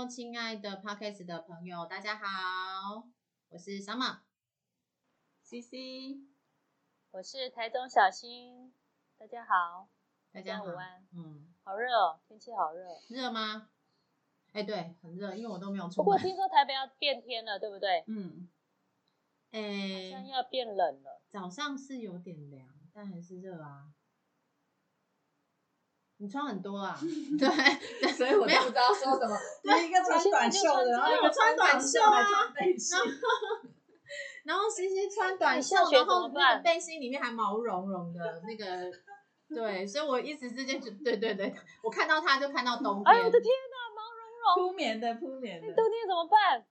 Hello，亲爱的 Podcast 的朋友，大家好，我是 Summer。CC，我是台中小新，大家好，大家好午安，嗯，好热哦，天气好热。热吗？哎，对，很热，因为我都没有出不过门。听说台北要变天了，对不对？嗯，好像哎，要变冷了。早上是有点凉，但还是热啊。你穿很多啊？对，所以我不知道说什么。对一个穿短袖的，然后一个穿短袖啊背心，然后西西穿短袖然后那个背心里面还毛茸茸的那个，对，所以我一时之间就对对对，我看到他就看到冬天。哎呦我的天哪，毛茸茸，铺棉的铺棉的。冬天怎么办？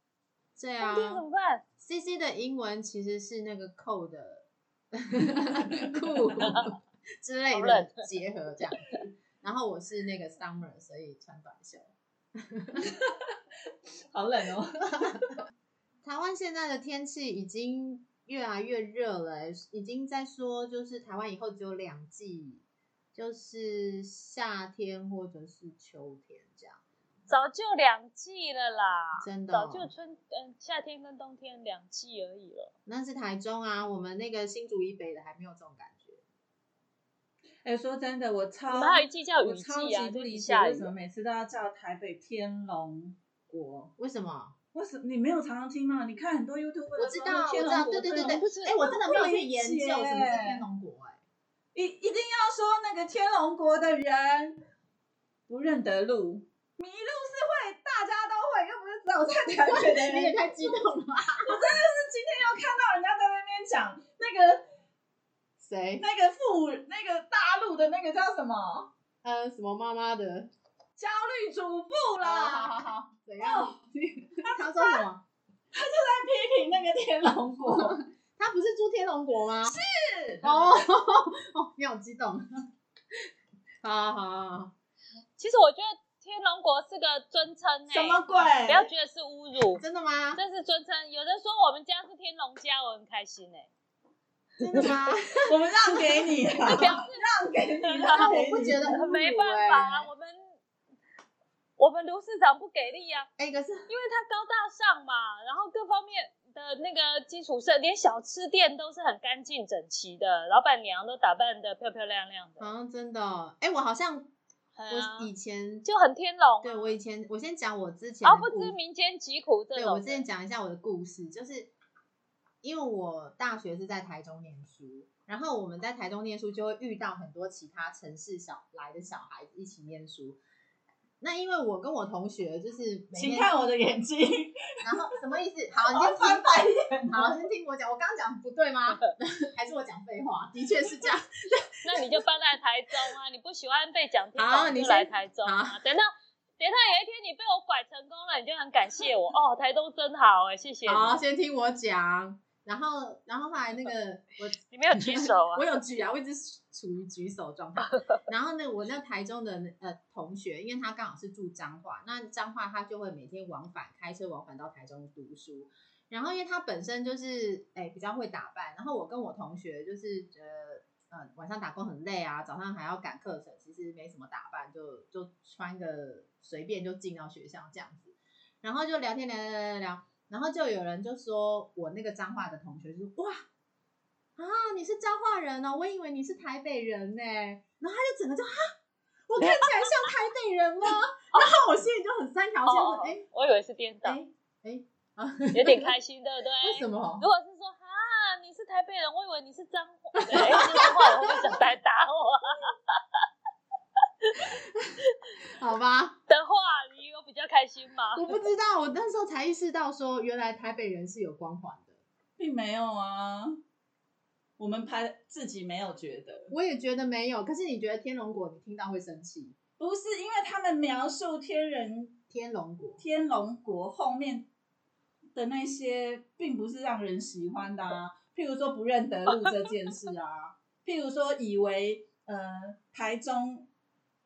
对啊冬天怎么办？，C C 的英文其实是那个扣的 酷之类的结合这样子。然后我是那个 summer，所以穿短袖。好冷哦。台湾现在的天气已经越来越热了欸、已经在说就是台湾以后只有两季，就是夏天或者是秋天这样。早就两季了啦，真的哦早就春嗯夏天跟冬天两季而已了。那是台中啊，我们那个新竹以北的还没有这种感觉。哎，说真的，我超我们还有一季叫雨我超级不理解就一直下雨为什。么每次都要叫台北天龙国。为什么？为什么你没有常常听吗？你看很多 YouTube 我知道，我知道，对对对对。不是哎、我真的没有去研究解什么是天龙国、哎，一一定要说那个天龙国的人不认得路，迷路是会，大家都会，又不是只有在台北的人。你也太激动了我真的是？今天又看到人家在那边讲那个谁？那个父那个大陆的那个叫什么呃，什么妈妈的？焦虑主妇啦好，好好，怎样？他说什么？他就在批评那个天龙国。他不是住天龙国吗？是。哦 哦，你好激动。好好好好，其实我觉得天龙国是个尊称诶、什么鬼？不要觉得是侮辱，真的吗？这是尊称。有人说我们家是天龙家，我很开心诶、真的吗？我们让给你了，表 示让给你，然 后让给你。我不觉得没办法啊，我们我们卢市长不给力啊，哎，可是因为他高大上嘛，然后各方面的那个基础设，连小吃店都是很干净整齐的，老板娘都打扮的漂漂亮亮的，好像真的哦，哎，我好像我以前就很天龙啊。对我以前我先讲我之前哦不知民间疾苦这种。对我之前讲一下我的故事，就是因为我大学是在台中念书，然后我们在台中念书就会遇到很多其他城市小来的小孩子一起念书。那因为我跟我同学就是每天，请看我的眼睛，然后什么意思？好，你 先听，翻白眼。好，先听我讲。我刚刚讲不对吗？还是我讲废话？的确是这样。那你就搬来台中啊！你不喜欢被讲好你就来台中啊！等到等到有一天你被我拐成功了，你就很感谢我哦，台东真好哎，谢谢。好，先听我讲。然后，然后后来那个 我你没有举手啊 我？有举啊，我一直处于举手状态。然后呢，我那台中的呃同学，因为他刚好是住彰化，那彰化他就会每天往返开车往返到台中读书。然后因为他本身就是哎比较会打扮，然后我跟我同学就是呃呃晚上打工很累啊，早上还要赶课程，其实没什么打扮，就就穿个随便就进到学校这样子。然后就聊天聊聊聊聊聊，然后就有人就说我那个彰化的同学就说哇啊你是彰化人哦，我以为你是台北人呢。然后他就整个就哈，我看起来像台北人吗？然后我心里就很三条线，哎我以为是颠倒，哎哎啊，有点开心，对不对？为什么如？果是说哈，你是台北人，我以为你是彰化，对，是彰化人会不会想来打我 好吧，的话，你有比较开心吗？我不知道，我那时候才意识到说，原来台北人是有光环的。并没有啊，我们拍自己没有觉得，我也觉得没有，可是你觉得天龙果你听到会生气？不是因为他们描述天人天龙果天龙国后面的那些，并不是让人喜欢的啊。譬如说不认得路这件事啊，譬如说以为呃台中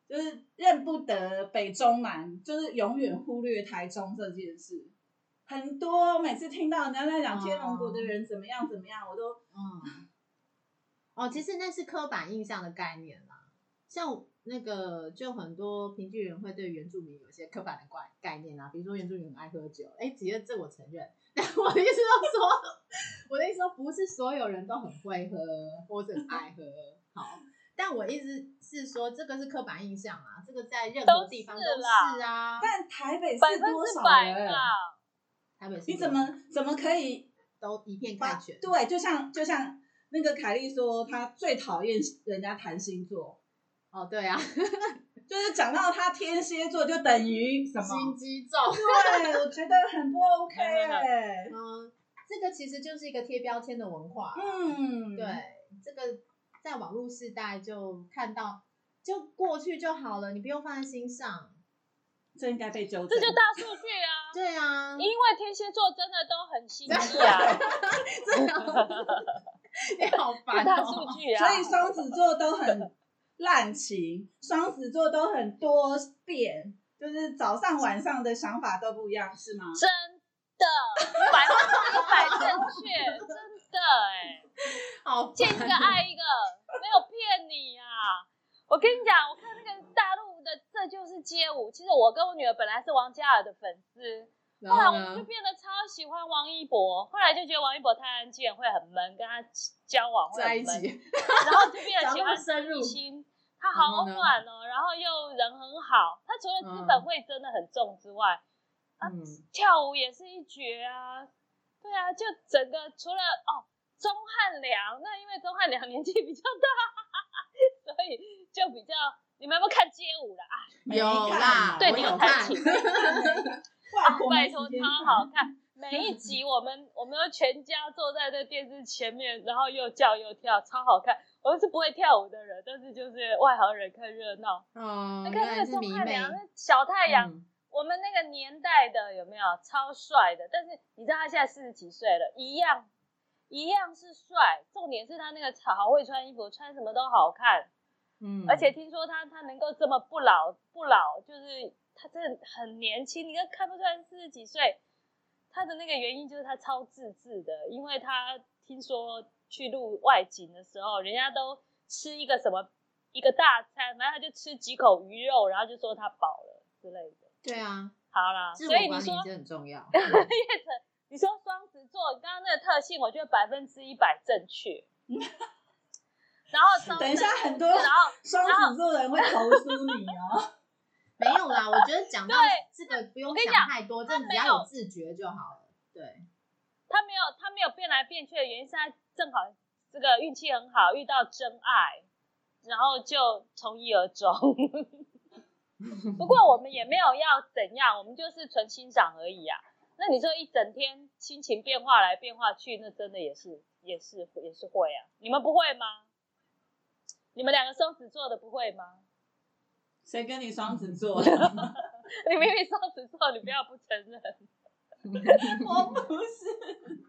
就是认不得北中南，就是永远忽略台中这件事。很多每次听到人家在讲天龙国的人怎么样怎么样，我都嗯，哦，其实那是刻板印象的概念啦。像那个就很多平剧人会对原住民有些刻板的概概念啊，比如说原住民很爱喝酒，哎，其实这我承认，但我的意思是说，我的意思说不是所有人都很会喝或者很爱喝，好，但我意思是说这个是刻板印象啊，这个在任何地方都都是啦是啊，但台北是多少人？吧。台北市你怎么怎么可以都一片把概全？对，就像就像那个凯莉说，她最讨厌人家谈星座，哦，对啊，就是讲到她天蝎座就等于什么？心机重。对，我觉得很不 OK 哎、嗯，这个其实就是一个贴标签的文化。嗯，对，这个在网络时代就看到，就过去就好了，你不用放在心上。这应该被纠正。这就大数据啊，对啊，因为天蝎座真的都很心机啊，你好烦大哦。数据啊，所以双子座都很滥情，双子座都很多变，就是早上晚上的想法都不一样，是吗？真的百分之一百正确，真的哎、好见一个爱一个，没有骗你啊！我跟你讲，我看那个大陆的《这就是街舞》，其实我跟我女儿本来是王嘉尔的粉丝，然后来我后呢？就变得超喜欢王一博，后来就觉得王一博太安静，会很闷，跟他交往会在一很闷，起，然后就变得喜欢深入陈奕迅，他好暖哦，然后又人很好，他除了资本会真的很重之外，跳舞也是一绝啊。对啊，就整个除了哦，钟汉良，那因为钟汉良年纪比较大，所以就比较。你们有没有看街舞啦？啊，有看啦，对你有看琴。拜托，超好看。每一集 我们我们都全家坐在那电视前面，然后又叫又跳，超好看。我们是不会跳舞的人，但是就是外行人看热闹。哦，那看那个钟。汉良，那小太阳，嗯我们那个年代的有没有超帅的？但是你知道他现在四十几岁了，一样一样是帅。重点是他那个好会穿衣服，穿什么都好看。嗯，而且听说他他能够这么不老不老，就是他真的很年轻，你看看不出来四十几岁。他的那个原因就是他超自制的，因为他听说去录外景的时候，人家都吃一个什么一个大餐，然后他就吃几口鱼肉，然后就说他饱了之类的。对啊，好啦，自所以你说很重要。你说双子座刚刚那个特性，我觉得百分之一百正确。然后等一下很多然后 双子座的人会投诉你哦。没有啦，我觉得讲到对这个不用我跟你讲想太多，这只要有自觉就好了。对，他没有他没有变来变去的原因是他正好这个运气很好，遇到真爱，然后就从一而终。不过我们也没有要怎样，我们就是纯欣赏而已啊。那你说一整天心情变化来变化去，那真的也是也是也是会啊。你们不会吗？你们两个双子座的不会吗？谁跟你双子座？你明明双子座，你不要不承认。我不是。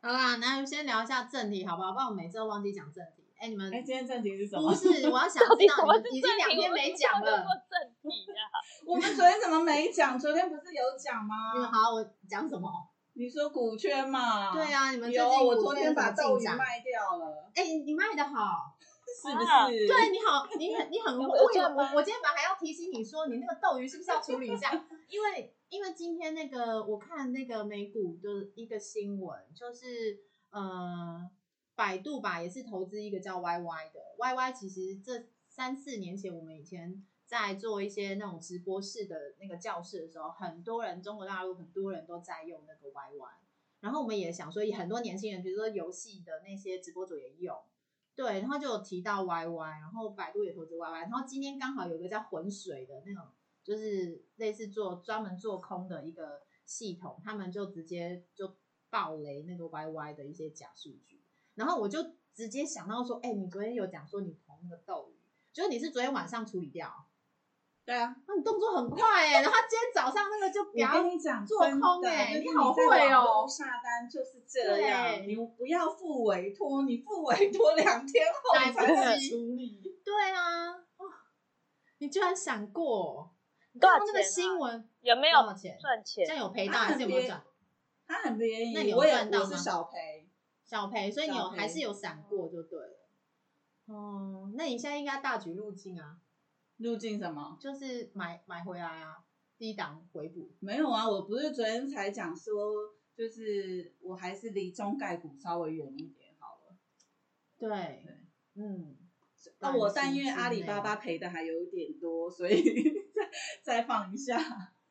好啦，那先聊一下正题好不好？不然我每次都忘记讲正题。哎，你们哎，今天正题是什么？不是，我要想知道你们已经？两天没讲了。我们做正题啊。我们昨天怎么没讲？昨天不是有讲吗？你们好，我讲什么？你说股圈嘛？对啊，你们最有，近我昨天把豆鱼进展？卖掉了，哎，你卖的好，是不啊是？对你好，你很你很 会。我我我今天本来还要提醒你说，你那个斗鱼是不是要处理一下？因为因为今天那个我看那个美股的一个新闻，就是呃，百度吧也是投资一个叫 YY 的，YY 其实这三四年前我们以前在做一些那种直播室的那个教室的时候，很多人中国大陆很多人都在用那个 YY，然后我们也想说，很多年轻人，比如说游戏的那些直播主也用。对，然后就有提到 YY，然后百度也投资 YY，然后今天刚好有个叫浑水的那种，就是类似做专门做空的一个系统，他们就直接就爆雷那个 YY 的一些假数据，然后我就直接想到说，哎，你昨天有讲说你投那个斗鱼，就是你是昨天晚上处理掉，对啊，那你动作很快哎，然后他今天早上那个就比我跟你讲，做空欸你好在会哦下单就是这样，对你不要付委托，你付委托两天后才处理。对啊，哦，你居然想过，你多少看那个新闻有没有多少钱？赚钱这？样有赔到还是有没有赚？他很便宜，那你有我也赚到吗我是小赔，小赔，所以你有还是有闪过就对了。哦，那你现在应该大举入境啊，入境什么？就是买买回来啊，低档回补。没有啊，我不是昨天才讲说，就是我还是离中概股稍微远一点好了。对对，嗯，那我但因为阿里巴巴赔的还有一点多，所以 再再放一下。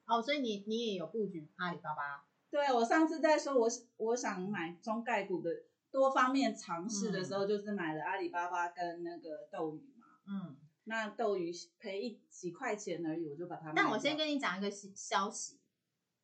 哦，所以你你也有布局阿里巴巴。对我上次在说我我想买中概股的多方面尝试的时候，就是买了阿里巴巴跟那个斗鱼嘛。嗯，那斗鱼赔一几块钱而已，我就把它。但我先跟你讲一个消消息，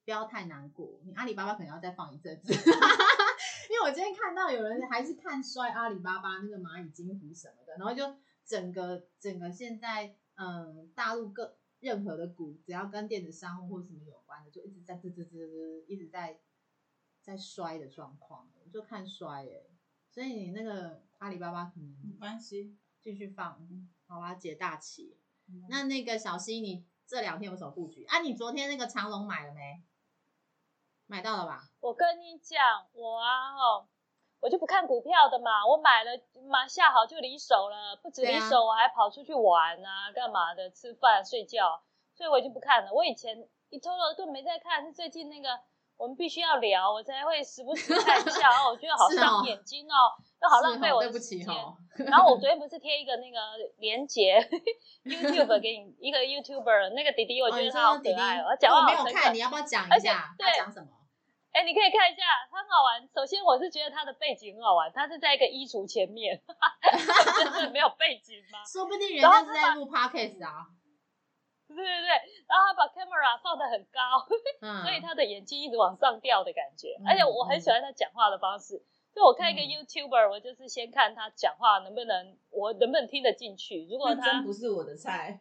不要太难过，你阿里巴巴可能要再放一阵子。因为我今天看到有人还是看衰阿里巴巴那个蚂蚁金服什么的，然后就整个整个现在嗯大陆各任何的股只要跟电子商务或什么有关的，就一直在吱吱吱吱一直在在衰的状况，我就看衰哎、所以你那个阿里巴巴可没能关系。继续放，好吧，解大旗。嗯那那个小溪，你这两天有什么布局啊？你昨天那个长隆买了没？买到了吧？我跟你讲，我啊吼，我就不看股票的嘛，我买了买下好就离手了，不止离手，我还跑出去玩啊，干嘛的，吃饭睡觉，所以我已经不看了。我以前一偷了都没在看，是最近那个我们必须要聊，我才会时不时看一下，然后我觉得好伤眼睛哦，又好浪费我的对不起时间。哦。然后我昨天 不是贴一个那个连接 YouTube 给你一个 YouTuber 那个弟弟，我觉得他好可爱哦，他讲话我没有看，好诚恳你。要不要讲一下对他讲什么？哎，你可以看一下，他很好玩。首先，我是觉得他的背景很好玩，他是在一个衣橱前面，真 的没有背景吗？说不定人家是在录 podcast 啊。对对对，然后他把 camera 放得很高，嗯，所以他的眼睛一直往上吊的感觉，嗯而且我很喜欢他讲话的方式。就我看一个嗯 YouTuber，我就是先看他讲话能不能，我能不能听得进去。如果他真不是我的菜。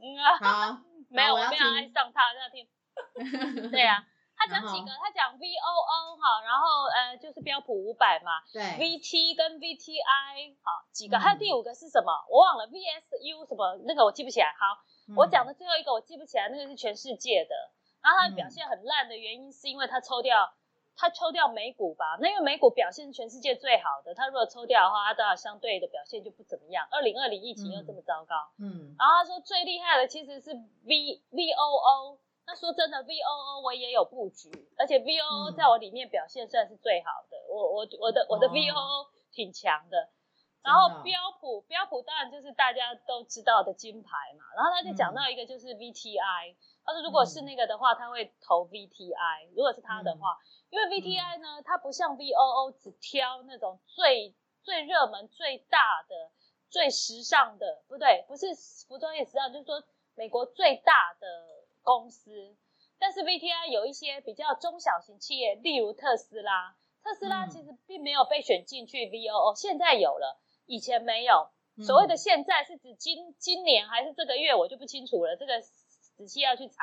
嗯啊，好，没有，我要爱上他，要听。对啊，他讲几个，他讲 VOO 哈，然后呃就是标普五百嘛，对，VT 跟 VTI 好几个，嗯还有第五个是什么？我忘了 VSU 什么那个我记不起来。好，我讲的的最后一个我记不起来，那个是全世界的。然后他的表现很烂的原因是因为他抽掉，他抽掉美股吧？那因为美股表现是全世界最好的，他如果抽掉的话，他当然相对的表现就不怎么样。二零二零疫情又这么糟糕，嗯然后他说最厉害的其实是 V VOO。那说真的，VOO 我也有布局，而且 VOO 嗯在我里面表现算是最好的。我我我的我的哦 VOO 挺强的。然后标普标普当然就是大家都知道的金牌嘛。然后他就讲嗯到一个就是 VTI，他说如果是那个的话，他会投 VTI。如果是他的话，因为 VTI 呢，它不像 VOO 只挑那种最最热门、最大的、最时尚的，不对，不是服装业时尚，就是说美国最大的公司。但是 VTI 有一些比较中小型企业，例如特斯拉，特斯拉嗯其实并没有被选进去 VOO，现在有了，以前没有。嗯所谓的现在是指今今年还是这个月，我就不清楚了，这个仔细要去查。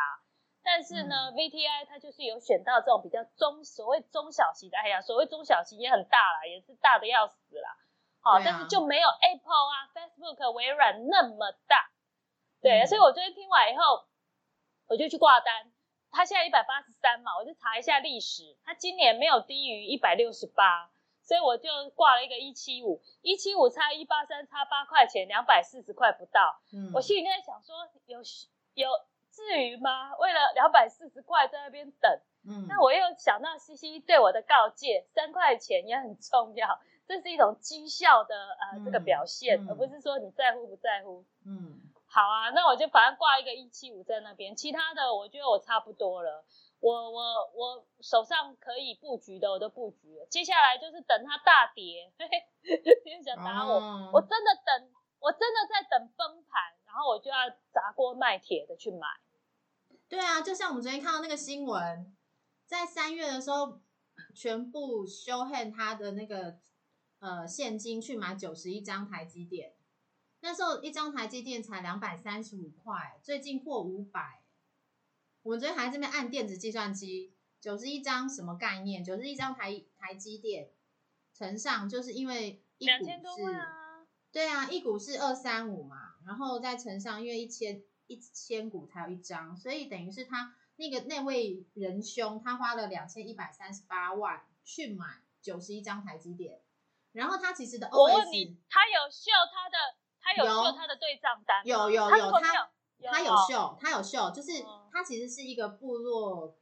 但是呢、v t i 它就是有选到这种比较中，所谓中小型的，哎呀，所谓中小型也很大啦，也是大的要死啦。好、啊但是就没有 Apple 啊、Facebook、微软那么大。对，嗯所以我昨天听完以后，我就去挂单。它现在一百八十三嘛，我就查一下历史，它今年没有低于一百六十八，所以我就挂了一个一七五，一七五差一八三差八块钱，两百四十块不到。嗯我心里在想说，有有至于吗？为了两百四十块在那边等，嗯那我又想到西西对我的告诫，三块钱也很重要，这是一种绩效的呃、嗯这个表现，嗯而不是说你在乎不在乎。嗯好啊，那我就反正挂一个一七五在那边，其他的我觉得我差不多了。我我我手上可以布局的我都布局了，接下来就是等它大跌。嘿嘿，你们想打我？哦我真的等，我真的在等崩盘，然后我就要砸锅卖铁的去买。对啊，就像我们昨天看到那个新闻，在三月的时候，全部修 hand 他的那个呃现金去买九十一张台积电，那时候一张台积电才两百三十五块，最近破五百。我们昨天还在这边按电子计算机，九十一张什么概念？九十一张台台积电乘上，就是因为一股是啊！对啊，一股是二三五嘛，然后再乘上，因为一千一千股才有一张，所以等于是他那个那位仁兄，他花了两千一百三十八万去买九十一张台积电，然后他其实的我问你，他有秀他的，他有他的对账单吗？有有有他他有秀，他有秀，就是哦他其实是一个部落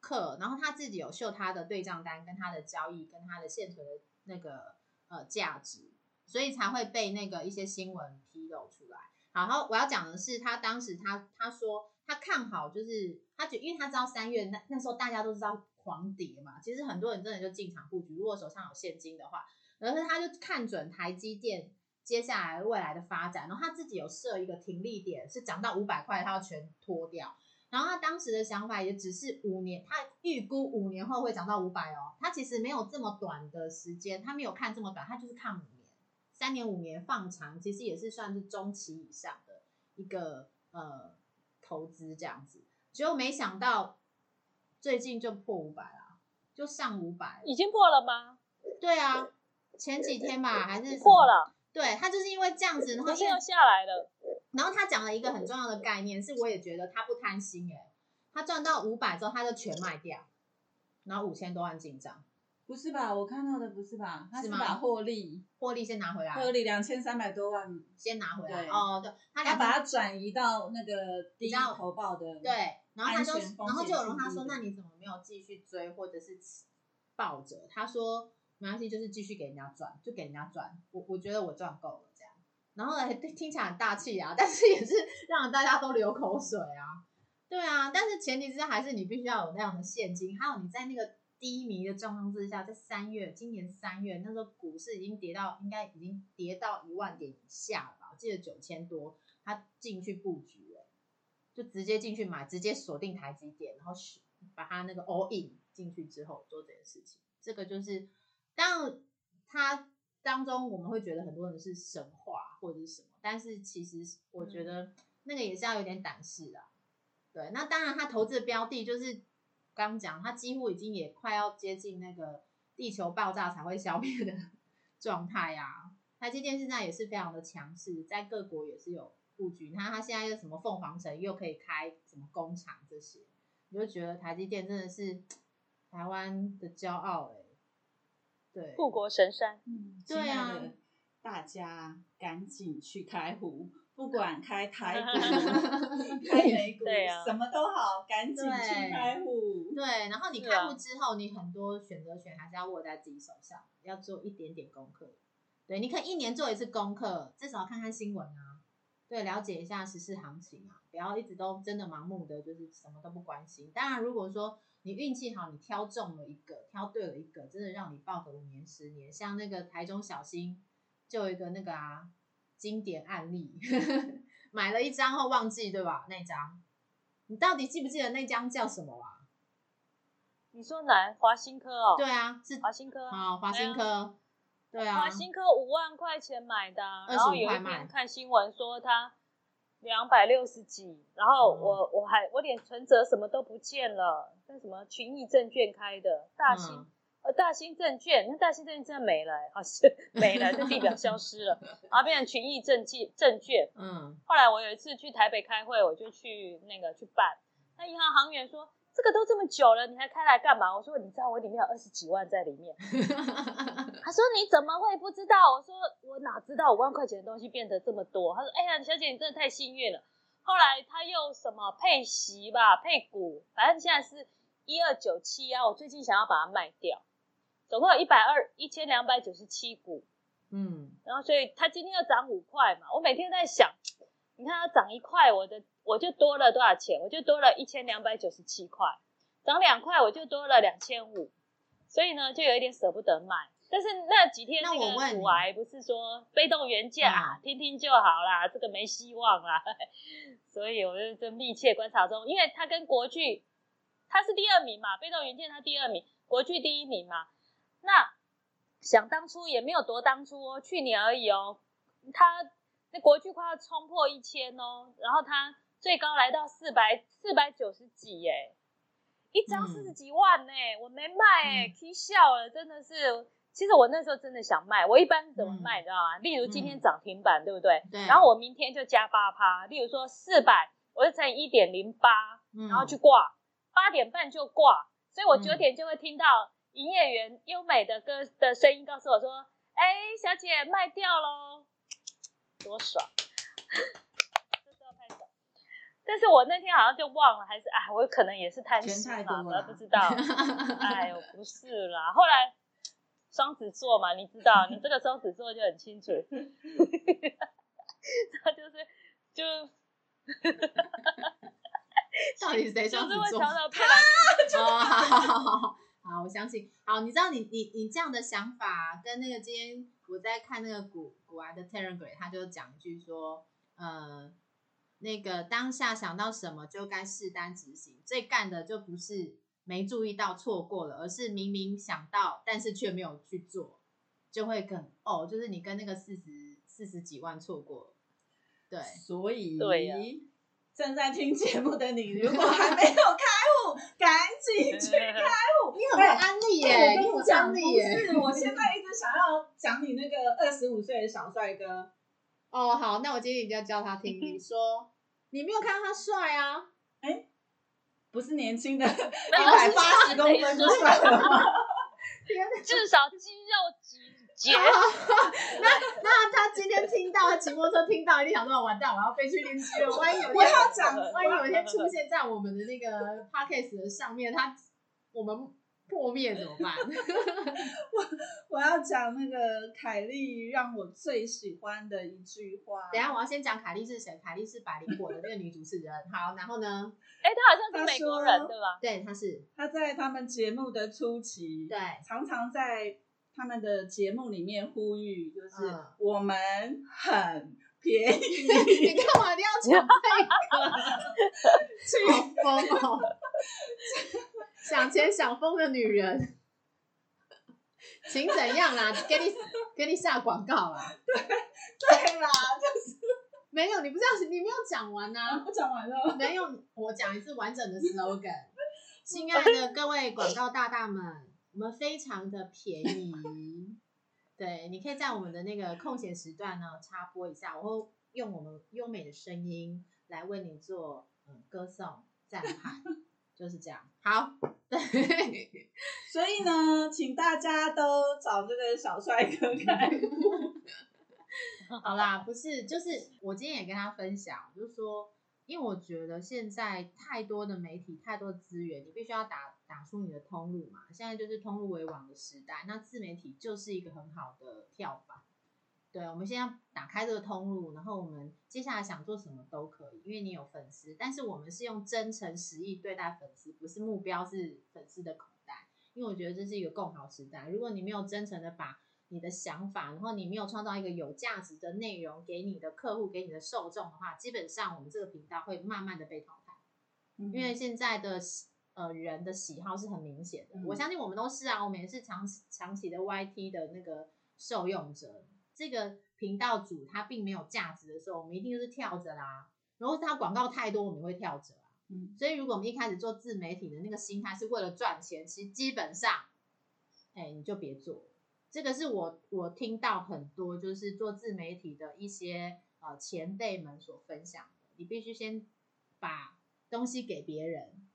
客，然后他自己有秀他的对账单、跟他的交易、跟他的现存的那个呃价值，所以才会被那个一些新闻披露出来。然后我要讲的是，他当时他他说他看好，就是他觉，因为他知道三月那那时候大家都知道狂跌嘛，其实很多人真的就进场布局，如果手上有现金的话，然后他就看准台积电接下来未来的发展，然后他自己有设一个停利点，是涨到五百块，他要全脱掉。然后他当时的想法也只是五年，他预估五年后会涨到五百哦。他其实没有这么短的时间，他没有看这么短，他就是看五年、三年、五年放长，其实也是算是中期以上的一个呃投资这样子。结果没想到最近就破五百了，就上五百。已经破了吗？对啊，前几天吧，还是什么破。了，对他就是因为这样子，然后又下来了。然后他讲了一个很重要的概念，是我也觉得他不贪心诶，他赚到五百之后他就全卖掉，然后五千多万进账，不是吧？我看到的不是吧？他是把获利获利先拿回来，获利两千三百多万，先拿回来。哦，对，他他把它转移到那个低投报的，对，然后他就然后就有人他说，那你怎么没有继续追或者是抱着？他说没关系，就是继续给人家赚，就给人家赚。我我觉得我赚够了这样。然后呢，听起来很大气啊，但是也是让大家都流口水啊。对啊，但是前提之下还是你必须要有那样的现金，还有你在那个低迷的状况之下，在三月，今年三月那时候股市已经跌到，应该已经跌到一万点以下了吧？我记得九千多，他进去布局了，就直接进去买，直接锁定台积电，然后是把它那个 all in 进去之后做这件事情，这个就是，当然它当中我们会觉得很多人是神话或者是什么，但是其实我觉得那个也是要有点胆识的。对，那当然他投资的标的就是刚刚讲，他几乎已经也快要接近那个地球爆炸才会消灭的 状态啊。台积电现在也是非常的强势，在各国也是有布局。你看它现在又什么凤凰城又可以开什么工厂这些，你就觉得台积电真的是 台湾的骄傲哎、对，护国神山，嗯，对啊。亲爱的大家赶紧去开户，不管开台股、开美股，对啊。什么都好，赶紧去对开户。对，然后你开户之后，你很多选择权还是要握在自己手上，要做一点点功课。对，你可以一年做一次功课，至少看看新闻啊，对，了解一下时事行情啊，不要一直都真的盲目的就是什么都不关心。当然，如果说你运气好，你挑中了一个，挑对了一个，真的让你报个五年、十年，像那个台中小新就有一个那个啊经典案例，买了一张后忘记对吧？那张，你到底记不记得那张叫什么啊？你说哪？华新科哦，对啊，是华新科啊，啊，华新科，对啊，华新科五万块钱买的啊、25然后有一天看新闻说它两百六十几，然后嗯我、我还我连存折什么都不见了，那什么群益证券开的大兴、嗯呃大兴证券，那大兴证券真的没了、欸，好像 没了，这地表消失了，然后变成群益证券证券。嗯后来我有一次去台北开会，我就去那个去办，那银行行员说。这个都这么久了，你还开来干嘛？我说你知道我里面有二十几万在里面。他说你怎么会不知道？我说我哪知道五万块钱的东西变得这么多？他说哎呀，小姐你真的太幸运了。后来他又什么配息吧，配股，反正现在是一二九七啊。我最近想要把它卖掉，总共有一百二一千两百九十七股，嗯，然后所以它今天又涨五块嘛。我每天在想，你看它涨一块，我的我就多了多少钱？我就多了一千两百九十七块，涨两块我就多了两千五，所以呢就有一点舍不得卖。但是那几天那那个股癌不是说被动元件啊，听听就好啦，这个没希望啦，所以我就就密切观察中，因为它跟国巨它是第二名嘛，被动元件它第二名，国巨第一名嘛，那想当初也没有多当初哦，去年而已哦，它那国巨快要冲破一千哦，然后它最高来到四百四百九十几耶，一张嗯四十几万呢、我没卖哎、笑了，真的是。其实我那时候真的想卖，我一般怎么嗯卖，你知道吗？例如今天嗯涨停板，对不对？对然后我明天就加八趴，例如说四百，我就乘以一点零八，嗯然后去挂，八点半就挂，所以我嗯九点就会听到营业员优美的歌的声音告诉我说：“哎，小姐卖掉喽，多爽！但是我那天好像就忘了，还是哎，我可能也是贪心嘛，多了我不知道。哎呦，不是啦，后来双子座嘛，你知道，你这个双子座就很清楚，他就是就 到底谁就双子座？是会常常变来。哦，好好好好好，好，我相信。好，你知道你你你这样的想法跟那个今天我在看那个古古玩的 Telegram，他就讲一句说，呃，那个当下想到什么就该适当执行，最干的就不是没注意到错过了，而是明明想到但是却没有去做，就会更哦，就是你跟那个四十四十几万错过，对。所以对呀正在听节目的你，如果 还没有开户，赶紧去开户。你很会安利耶，你很跟你讲，不安利耶。是，我现在一直想要讲你那个二十五岁的小帅哥，哦，好，那我今天一定要教他听。你说，你没有看到他帅啊？哎不是年轻的 一百八十公分就帅了吗？至少肌肉几节。那他今天听到，他骑摩托车听到，一定想说完蛋，我要飞去练肌肉。万一有一我天，要讲，万一有一天出现在我们的那个 podcast 的上面，他我们破灭怎么办？我我要讲那个凯莉让我最喜欢的一句话。等一下我要先讲凯莉是谁，凯莉是百灵果的那个女主持人。好，然后呢？哎，她好像是美国人他说对吧？对，她是她在他们节目的初期，对，常常在他们的节目里面呼吁，就是嗯我们很便宜，你干嘛一定要讲这个？好疯哦！想钱想疯的女人，请怎样啦？给你给你下广告啦？对对啦，就是没有，你不是要你没有讲完呢、啊，我讲完了。没有，我讲一次完整的 slogan。亲爱的各位广告大大们，我们非常的便宜。对，你可以在我们的那个空闲时段呢插播一下，我会用我们优美的声音来为你做嗯歌颂赞叹，就是这样。好，对，所以呢，请大家都找这个小帅哥开户。好啦，不是，就是我今天也跟他分享，就是说，因为我觉得现在太多的媒体，太多的资源，你必须要打打出你的通路嘛。现在就是通路为王的时代，那自媒体就是一个很好的跳板。对，我们现在打开这个通路，然后我们接下来想做什么都可以，因为你有粉丝，但是我们是用真诚实意对待粉丝，不是目标是粉丝的口袋。因为我觉得这是一个共好时代，如果你没有真诚的把你的想法，然后你没有创造一个有价值的内容给你的客户、给你的受众的话，基本上我们这个频道会慢慢的被淘汰。因因为现在的呃人的喜好是很明显的，嗯我相信我们都是啊，我们也是长长期的 YT 的那个受用者。这个频道主他并没有价值的时候，我们一定就是跳着啦。然后他广告太多，我们也会跳着啊。嗯所以如果我们一开始做自媒体的那个心态是为了赚钱，其实基本上，哎，你就别做。这个是我我听到很多就是做自媒体的一些呃前辈们所分享的，你必须先把东西给别人，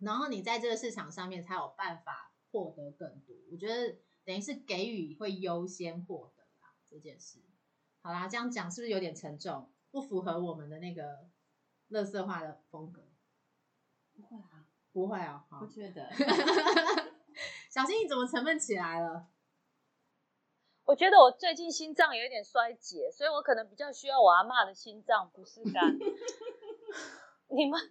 然后你在这个市场上面才有办法获得更多。我觉得等于是给予会优先获得啦这件事。好啦，这样讲是不是有点沉重？不符合我们的那个乐色化的风格？不会啊，不会哦，好不。觉得。小新，你怎么沉闷起来了？我觉得我最近心脏有一点衰竭，所以我可能比较需要我阿妈的心脏，不是 肝。你们，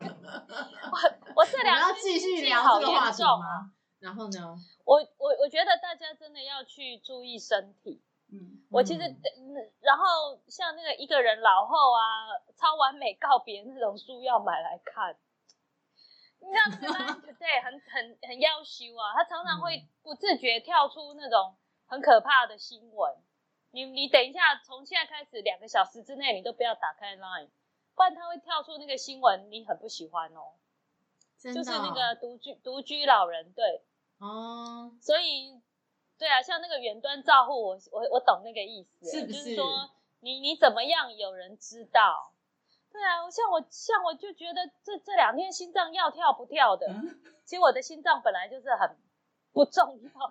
我我这两天要继续聊这个话题。吗？然后呢？我我我觉得大家真的要去注意身体。嗯，我其实，然后像那个一个人老后啊，超完美告别那种书要买来看。你知道 Line Today 很很很要羞啊，他常常会不自觉跳出那种很可怕的新闻。你你等一下，从现在开始两个小时之内，你都不要打开 Line，不然他会跳出那个新闻，你很不喜欢哦。真的就是那哦个独居独居老人，对，哦，所以，对啊，像那个远端照护，我我我懂那个意思，是不就是是说你你怎么样，有人知道。对啊，像我像我就觉得这这两天心脏要跳不跳的，嗯其实我的心脏本来就是很不重要，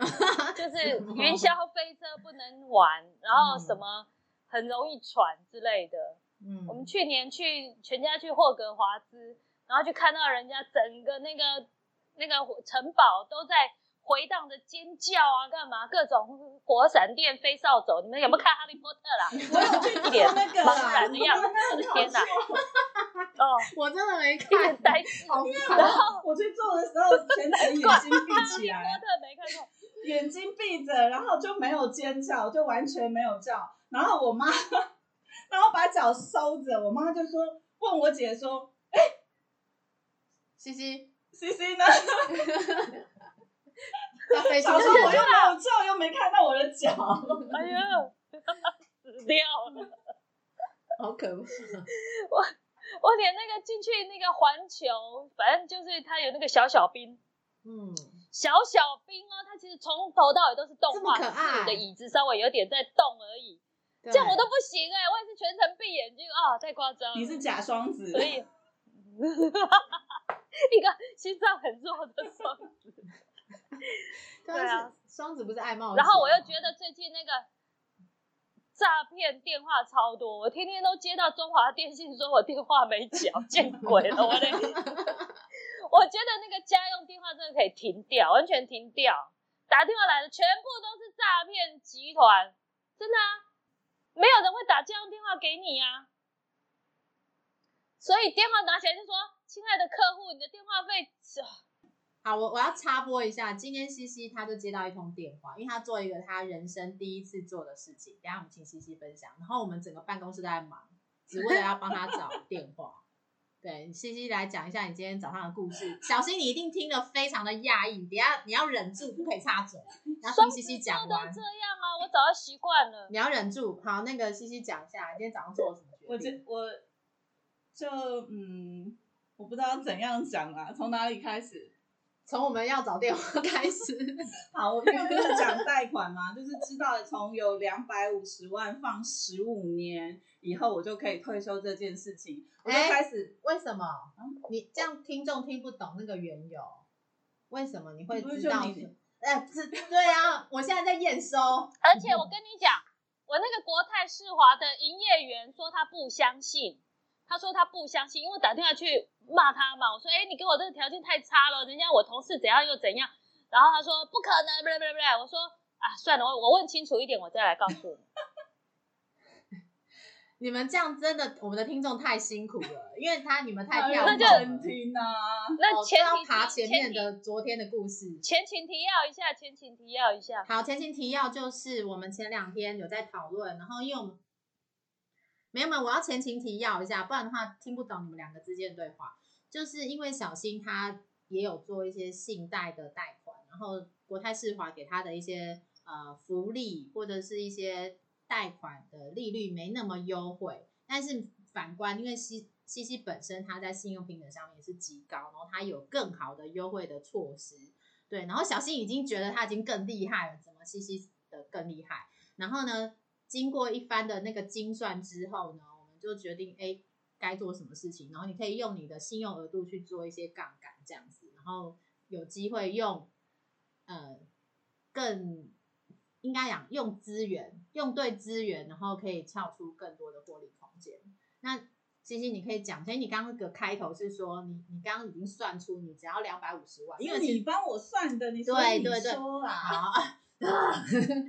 就是 云霄飞车不能玩，然后什么很容易喘之类的。嗯，我们去年去全家去霍格华兹，然后就看到人家整个那个那个城堡都在回荡着尖叫啊，干嘛？各种火闪电、飞扫帚，你们有没有看《哈利波特》啦？我有去一脸做那个茫啦，然的样子，我的天哪！哦，我真的没一看脸，呆滞。好然后我去做的时候，全程眼睛闭哈起来，利波特没看过，眼睛闭着，然后就没有尖叫，就完全没有叫。然后我妈，然后把脚收着，我妈就说问我姐说西西，：“C C 呢？”要飞出想说我又没有 叫，又没看到我的脚。哎呀，死掉了！好可怕。我我连那个进去那个环球，反正就是它有那个小小兵，嗯，小小兵哦，它其实从头到尾都是动画的椅子，稍微有点在动而已。这这样我都不行哎、我也是全程闭眼睛啊，太夸张。你是假双子，所以 一个心脏很弱的双子。对 对啊啊，双子不是爱冒险，然后我又觉得最近那个诈骗电话超多，我天天都接到中华电信说我电话没缴，见鬼了我嘞！我觉得那个家用电话真的可以停掉，完全停掉。打电话来的全部都是诈骗集团，真的啊，没有人会打家用电话给你啊。所以电话拿起来就说：“亲爱的客户，你的电话费好，我我要插播一下，今天西西他就接到一通电话，因为他做一个他人生第一次做的事情，等一下我们请西西分享。然后我们整个办公室都在忙，只为了要帮他找电话。对，西西来讲一下你今天早上的故事。小新，你一定听得非常的讶异，等一下你要忍住，不可以插嘴，然后听西西讲完都这。样吗，我早就习惯了。你要忍住。好，那个西西讲一下，你今天早上做了什么我决定？就我就嗯，我不知道怎样讲啊，从哪里开始？从我们要找电话 开始。好，因为不是讲贷款嘛，就是知道从有两百五十万放十五年以后，我就可以退休这件事情，我就哎开始。为什么？你这样听众听不懂那个缘由，为什么你会知道就你是？呃，是，对啊，我现在在验收。而且我跟你讲，我那个国泰世华的营业员说他不相信，他说他不相信，因为打电话去骂他嘛，我说，哎、你给我这个条件太差了，人家我同事怎样又怎样，然后他说不可能，不不不不，我说啊，算了，我我问清楚一点，我再来告诉你。你们这样真的，我们的听众太辛苦了，因为他你们太跳那就痛很了。听啊，那前爬前面的昨天的故事。前情提要一下，前情提要一下。好，前情提要就是我们前两天有在讨论，然后因为我们没有没有，我要前情提要一下，不然的话听不懂你们两个之间的对话。就是因为小新他也有做一些信贷的贷款，然后国泰世华给他的一些呃福利或者是一些贷款的利率没那么优惠，但是反观因为西西西本身他在信用平等上面是极高，然后他有更好的优惠的措施，对，然后小新已经觉得他已经更厉害了，怎么西西的更厉害？然后呢，经过一番的那个精算之后呢，我们就决定，哎，该做什么事情，然后你可以用你的信用额度去做一些杠杆这样子，然后有机会用，呃，更应该讲用资源，用对资源，然后可以撬出更多的获利空间。那星星，你可以讲，所以你刚刚那个开头是说，你你刚刚已经算出你只要两百五十万，因因为你帮我算的，你说你对对对说啦，好，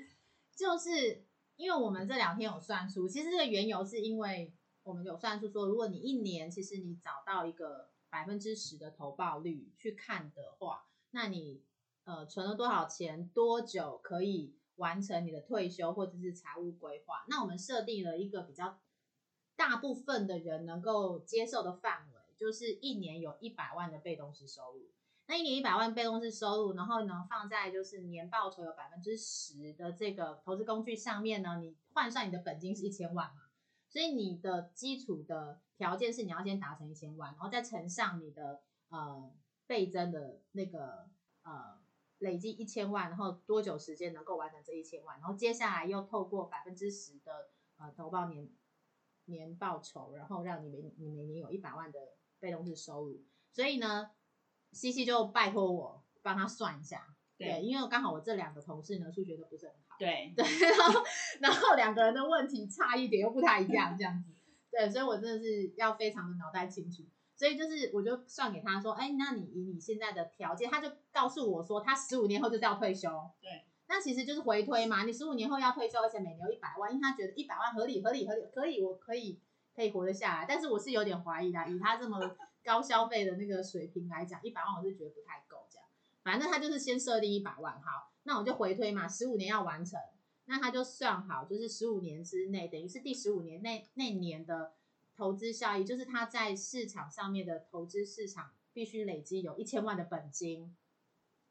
就是因为我们这两天有算出，其实这个缘由是因为我们有算出说，如果你一年其实你找到一个百分之十的投报率去看的话，那你呃存了多少钱，多久可以完成你的退休或者是财务规划？那我们设定了一个比较大部分的人能够接受的范围，就是一年有一百万的被动式收入。那一年一百万被动式收入，然后呢放在就是年报酬有百分之十的这个投资工具上面呢，你换算你的本金是一千万嘛，所以你的基础的条件是你要先达成一千万，然后再乘上你的呃倍增的那个呃累计一千万，然后多久时间能够完成这一千万，然后接下来又透过百分之十的呃投报年年报酬，然后让你每你每年有一百万的被动式收入，所以呢。西西就拜托我帮他算一下，对，因为刚好我这两个同事呢，数学都不是很好。对对，然后然后两个人的问题差一点又不太一样，这样子。对，所以我真的是要非常的脑袋清楚。所以就是我就算给他说，哎，那你以你现在的条件，他就告诉我说，他十五年后就是要退休。对，那其实就是回推嘛，你十五年后要退休，而且每年有一百万，因为他觉得一百万合理合理合理可以，我可以可以活得下来。但是我是有点怀疑的，以他这么高消费的那个水平来讲，一百万我是觉得不太够这样。反正他就是先设定一百万，好，那我就回推嘛，十五年要完成，那他就算好，就是十五年之内，等于是第十五年那那年的投资效益，就是他在市场上面的投资市场必须累积有一千万的本金。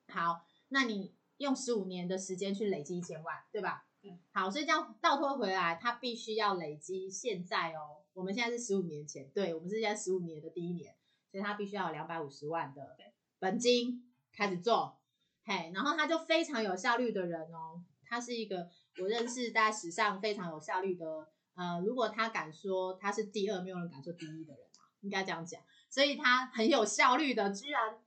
好，那你用十五年的时间去累积一千万，对吧？嗯。好，所以这样倒推回来，他必须要累积现在哦，我们现在是十五年前，对我们是现在十五年的第一年，所以他必须要有两百五十万的本金。开始做，嘿，然后他就非常有效率的人哦，他是一个我认识在史上非常有效率的，呃，如果他敢说他是第二，没有人敢说第一的人啊，应该这样讲，所以他很有效率的，居然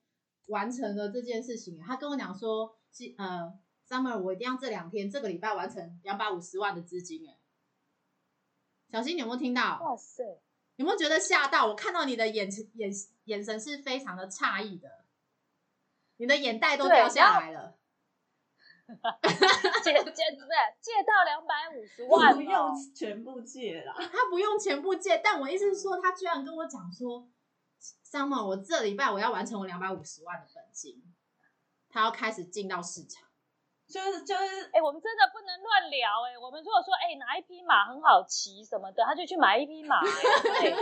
完成了这件事情。他跟我讲说，是呃，summer，我一定要这两天，这个礼拜完成两百五十万的资金，哎，小新，你有没有听到？哇塞，有没有觉得吓到？我看到你的眼眼眼神是非常的诧异的。你的眼袋都掉下来了，借借不是借到两百五十万，不用全部借了，他不用全部借，但我意思是说，他居然跟我讲说，summer，我这礼拜我要完成我两百五十万的本金，他要开始进到市场，就是就是，哎，我们真的不能乱聊，哎，我们如果说，哎，哪一匹马很好骑什么的，他就去买一匹马，哎。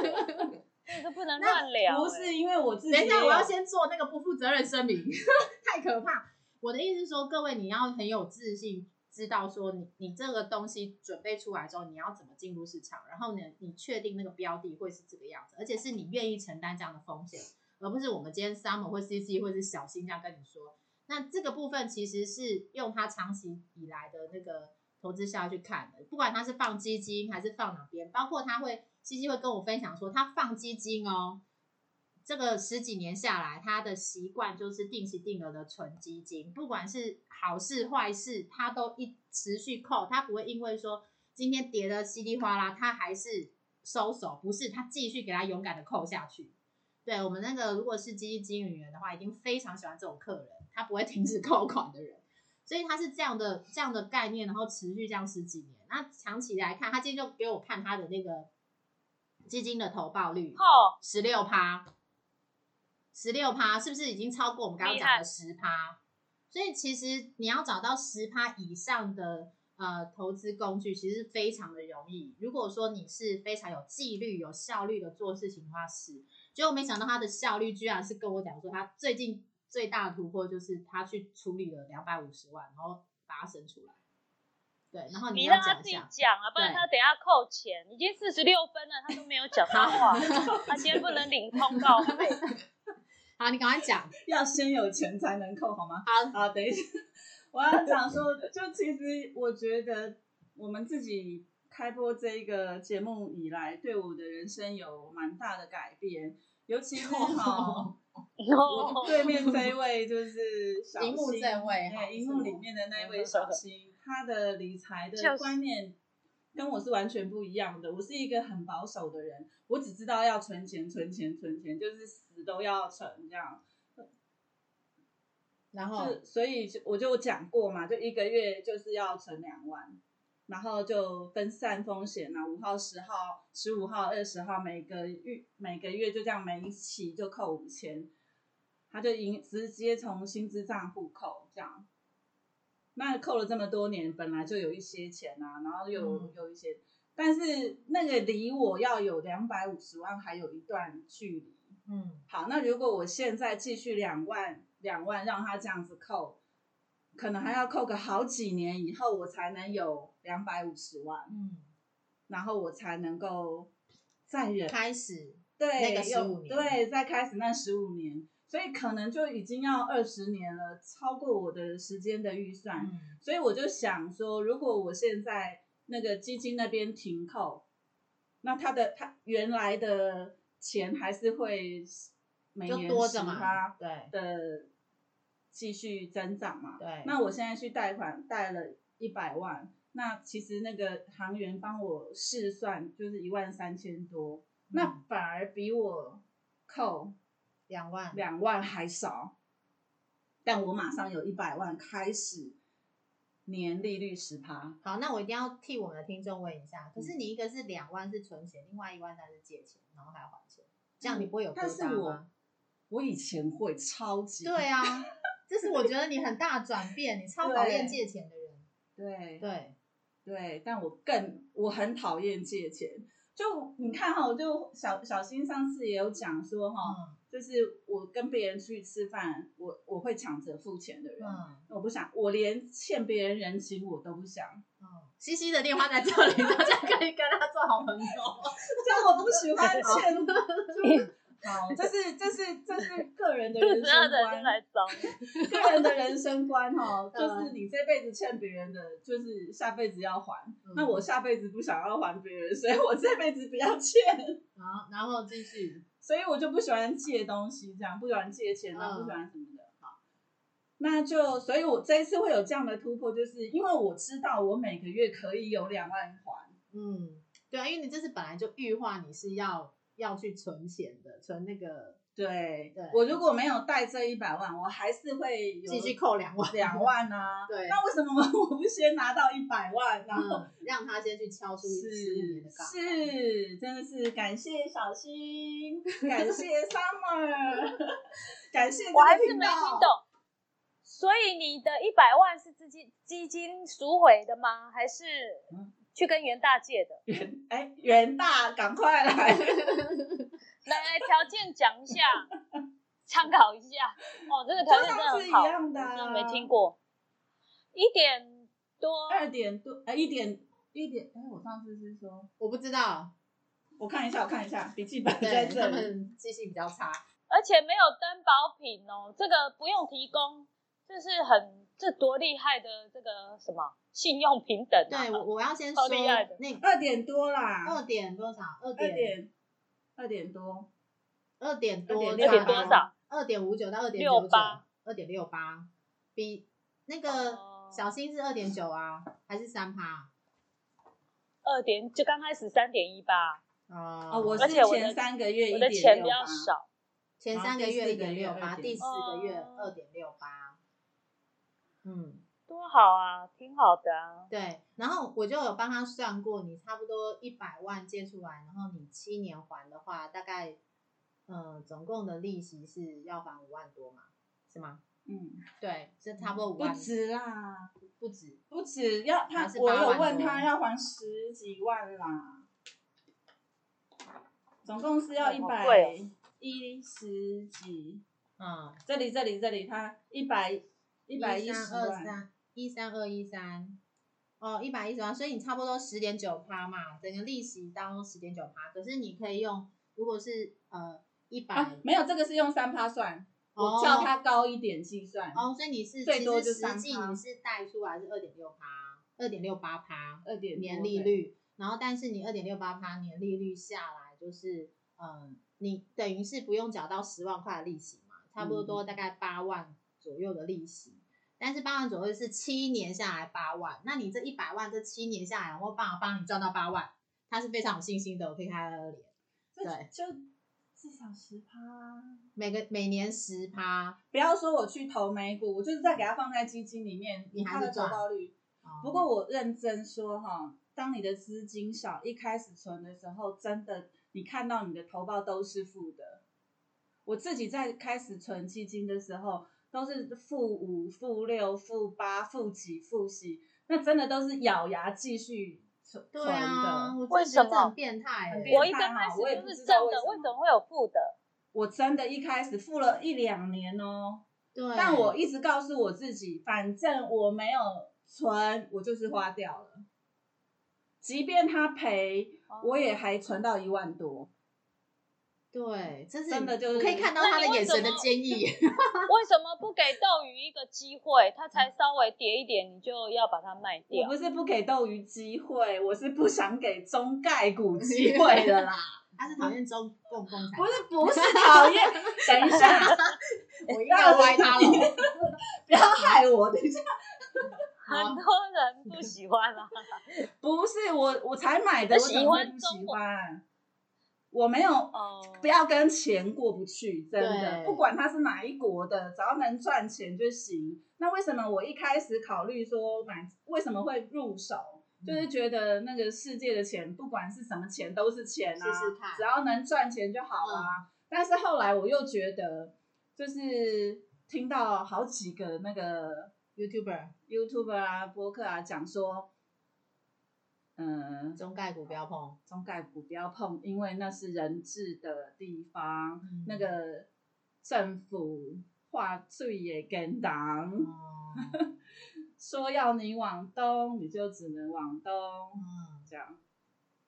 这个不能乱聊。不是因为我自己。等一下，我要先做那个不负责任声明，太可怕。我的意思是说，各位你要很有自信，知道说你你这个东西准备出来之后，你要怎么进入市场，然后呢，你确定那个标的会是这个样子，而且是你愿意承担这样的风险，而不是我们今天 summer 或 CC 或是小新这样跟你说。那这个部分其实是用他长期以来的那个投资下去看的，不管他是放基金还是放哪边，包括他会。西西会跟我分享说，他放基金哦，这个十几年下来，他的习惯就是定期定额的存基金，不管是好事坏事，他都一持续扣，他不会因为说今天跌的稀里哗啦，他还是收手，不是，他继续给他勇敢的扣下去。对我们那个如果是基金经理员的话，一定非常喜欢这种客人，他不会停止扣款的人，所以他是这样的这样的概念，然后持续这样十几年。那长期来看，他今天就给我看他的那个。基金的投报率，十六趴，十六趴，是不是已经超过我们刚刚讲的十趴？所以其实你要找到十趴以上的呃投资工具，其实非常的容易。如果说你是非常有纪律、有效率的做事情的话，是。结果没想到他的效率居然是跟我讲说，他最近最大的突破就是他去处理了两百五十万，然后把它生出来。对，然后你让他自己讲啊，不然他等下扣钱。已经四十六分了，他都没有讲他话，他今天不能领通告费。好，你赶快讲，要先有钱才能扣，好吗？好，好，等一下，我要讲说，就其实我觉得我们自己开播这一个节目以来，对我的人生有蛮大的改变，尤其是 哈，我对面这位就是小荧幕这位，对，荧幕里面的那位小新。他的理财的观念跟我是完全不一样的。我是一个很保守的人，我只知道要存钱、存钱、存钱，就是死都要存这样。然后，所以我就讲过嘛，就一个月就是要存两万，然后就分散风险嘛，五号、十号、十五号、二十号，每个月每个月就这样每一期就扣五千，他就银直接从薪资账户扣这样。那扣了这么多年，本来就有一些钱啊，然后有有一些，但是那个离我要有两百五十万还有一段距离。嗯，好，那如果我现在继续两万两万让他这样子扣，可能还要扣个好几年以后，我才能有两百五十万。嗯，然后我才能够再忍开始对那个十五年，对，再开始那十五年。所以可能就已经要二十年了，超过我的时间的预算。所以我就想说，如果我现在那个基金那边停扣，那他的他原来的钱还是会每年多着嘛，对的继续增长嘛。对那我现在去贷款贷了一百万，那其实那个行员帮我试算就是一万三千多，那嗯。反而比我扣两万，两万还少，但我马上有一百万开始年利率十趴，好，那我一定要替我们的听众问一下，可嗯。是你一个是两万是存钱，另外一万三是借钱，然后还要还钱，这样你不会有疙但是我？我以前会超级。对啊，这是我觉得你很大转变，你超讨厌借钱的人。对。对，对，但我更我很讨厌借钱。就你看哈，就小小新上次也有讲说哈，嗯就是我跟别人出去吃饭，我我会抢着付钱的人，嗯我不想，我连欠别人人情我都不想，嗯，西西的电话在这里，大家可以跟他做好朋友。就我不喜欢欠，就是好，这是这是这是个人的人生观。个人的人生观哈，嗯就是你这辈子欠别人的，就是下辈子要还。嗯那我下辈子不想要还别人，所以我这辈子不要欠。然后然后继续，所以我就不喜欢借东西，这样不喜欢借钱啊，嗯不喜欢什么的。好，那就所以，我这一次会有这样的突破，就是因为我知道我每个月可以有两万还。嗯，对啊，因为你这次本来就预化你是要要去存钱的，存那个对，对我如果没有带这一百万，我还是会有继续扣两万，两万啊。对那为什么我不先拿到一百万，然后嗯，让他先去敲出十五年的是杠。是，真的是感谢小新，感谢 Summer，感谢我还是没听懂。所以你的一百万是资金基金赎回的吗？还是嗯去跟袁大借的？袁哎袁大，赶快来！来来，条件讲一下，参考一下。哦，这个条件真的很好，一样的啊真的没听过。一点多，二点多，呃，一点一点，哎，我上次是说，我不知道，我看一下，我看一下，笔记本对在这他里。们记性比较差。而且没有担保品哦，这个不用提供，这是很这多厉害的这个什么信用平等、啊。对，我我要先说 超厉害的。那二点多啦，二点多少？二二点点二点多，二点多二点多少？二点五九到二点六八，二点六八，比那个哦。小新是二点九啊，还是三趴？二点就刚开始三点一八，哦。哦，我是而且我的前三个月一我的点钱比较六八，少。前三个月一点六八，第第四个月哦二点六八。嗯，多好啊，挺好的啊。对。然后我就有帮他算过，你差不多一百万借出来，然后你七年还的话，大概呃总共的利息是要还五万多嘛？是吗？嗯，对，这差不多五万不万，止啦，不止。不止要他，我有问他要还十几万啦，总共是要一百贵一十几，嗯，这里这里这里，他一百一百一十三二万，三一三二一三，哦，一百一十万，所以你差不多十点九趴嘛，整个利息当十点九趴。可是你可以用，如果是呃一百、啊，没有这个是用三趴算，哦我叫它高一点计算，哦，所以你是最多实实际你是贷出来是二点六趴，二点六八趴二点年利，率，然后但是你二点六八趴年利率下来就是嗯，你等于是不用缴到十万块的利息嘛，差不多多大概八万左右的利息。但是八万左右是七年下来八万，那你这一百万这七年下来，我有办法帮你赚到八万，他是非常有信心的，我可以看他的脸，这对就至少十趴。每个每年十趴，不要说我去投美股，我就是再给他放在基金里面，它的投你还是赚报率。哦不过我认真说哈，当你的资金少，一开始存的时候，真的你看到你的投报都是负的。我自己在开始存基金的时候，都是负五、负六、负八、负几、负几，那真的都是咬牙继续存对存啊，为什么变态、欸，我一刚开始我也是正的，为什么会有负的？我真的一开始付了一两年哦，对，但我一直告诉我自己，反正我没有存，我就是花掉了。即便他赔，我也还存到一万多。对，这是真的就是可以看到他的眼神的坚毅。为什么不给斗鱼一个机会？它才稍微跌一点，你就要把它卖掉我不？是不给斗鱼机会，我是不想给中概股机 会的啦。他是讨厌中共共产，不是不是讨厌，等一下，我要歪他了。不要害我，等一下，很多人不喜欢啊。不是我我才买的，我喜欢？我没有，哦，不要跟钱过不去，真的，不管他是哪一国的，只要能赚钱就行。那为什么我一开始考虑说买，为什么会入手？就是觉得那个世界的钱，不管是什么钱都是钱啊，试试看只要能赚钱就好啊。但是后来我又觉得，就是听到好几个那个 YouTuber YouTuber 啊、播客啊讲说，嗯，中概股不要碰，中概股不要碰，因为那是人治的地方，嗯。那个政府话最也跟当，哦，说要你往东，你就只能往东，嗯，这样。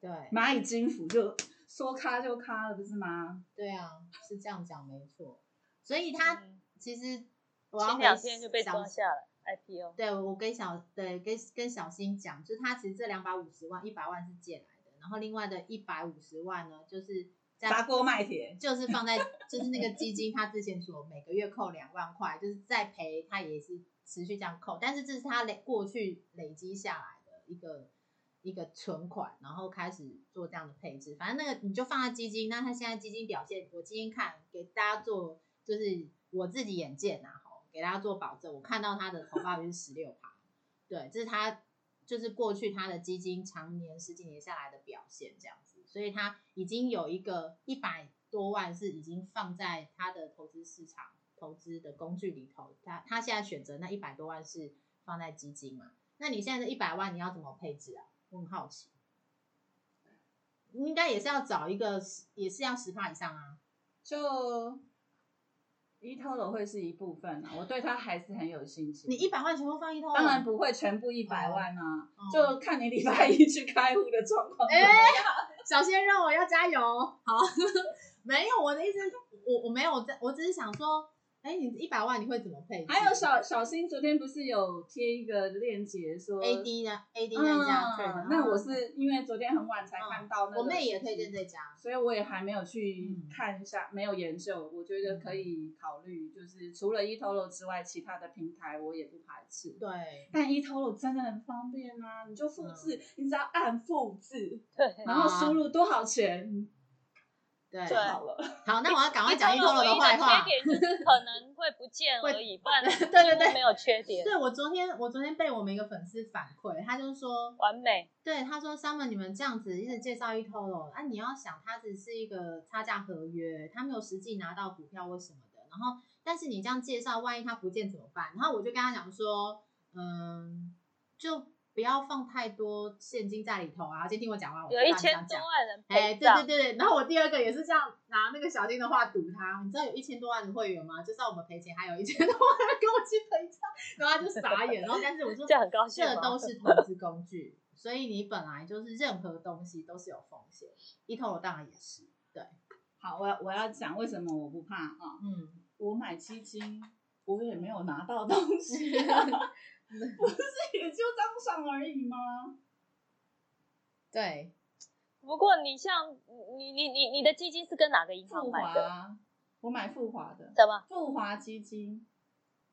对，蚂蚁金服就说咔就咔了，不是吗？对啊，是这样讲没错。所以他嗯。其实我要前两天就被小抓下来 IPO。对，我跟小对跟跟小新讲，就是他其实这两百五十万，一百万是借来的，然后另外的一百五十万呢，就是在砸锅卖铁，就是放在就是那个基金，他之前所每个月扣两万块，就是再赔他也是持续这样扣，但是这是他累过去累积下来的一个一个存款，然后开始做这样的配置。反正那个你就放在基金，那他现在基金表现，我今天看给大家做，就是我自己眼见呐、啊，吼，给大家做保证，我看到他的投报率是十六趴，对，这是他就是过去他的基金常年十几年下来的表现这样子，所以他已经有一个一百多万是已经放在他的投资市场投资的工具里头，他他现在选择那一百多万是放在基金嘛？那你现在的一百万你要怎么配置啊？我很好奇，应该也是要找一个也是要十趴以上啊。就 eToro 会是一部分啊，我对它还是很有信心。你一百万全部放一通，当然不会全部一百万啊，哦就看你礼拜一去开户的状况哎样。小鲜肉，要加油！好，没有我的意思，我我没有在，我只是想说，哎，你一百万你会怎么配置？还有小小新昨天不是有贴一个链接说 AD 呢？AD 那家嗯 trade，那我是因为昨天很晚才看到那个、我妹也推荐，这家，所以我也还没有去嗯看一下，没有研究。我觉得可以考虑，就是除了 eToro 之外，其他的平台我也不排斥。对，但 eToro 真的很方便啊，你就复制，你只要按复制，对，然后输入多少钱对，好了。好，那我要赶快讲 eToro eToro 的坏话。唯一的缺点就是 可能会不见而已，不然 对对对没有缺点，对我昨天，我昨天被我们一个粉丝反馈，他就说，完美。对，他说 Summer 你们这样子一直介绍 eToro，啊，你要想他只是一个差价合约，他没有实际拿到股票或什么的，然后但是你这样介绍，万一他不见怎么办？然后我就跟他讲说，嗯，就不要放太多现金在里头啊，先听我讲完，我有一千多。万人哎，对对，对对，然后我第二个也是这样拿那个小金的话赌他，你知道有一千多万的会员吗？就算我们赔钱，还有一千多万人跟我去赔偿，然后他就傻眼，然后但是我说这样很高兴吗这都是投资工具，所以你本来就是任何东西都是有风险，eToro 当然也是，对，好，我要我要讲为什么我不怕啊？嗯，我买基金，我也没有拿到东西、不是也就账上而已吗？对，不过你像你你你你的基金是跟哪个银行买的？啊，我买富华的，什么？富华基金，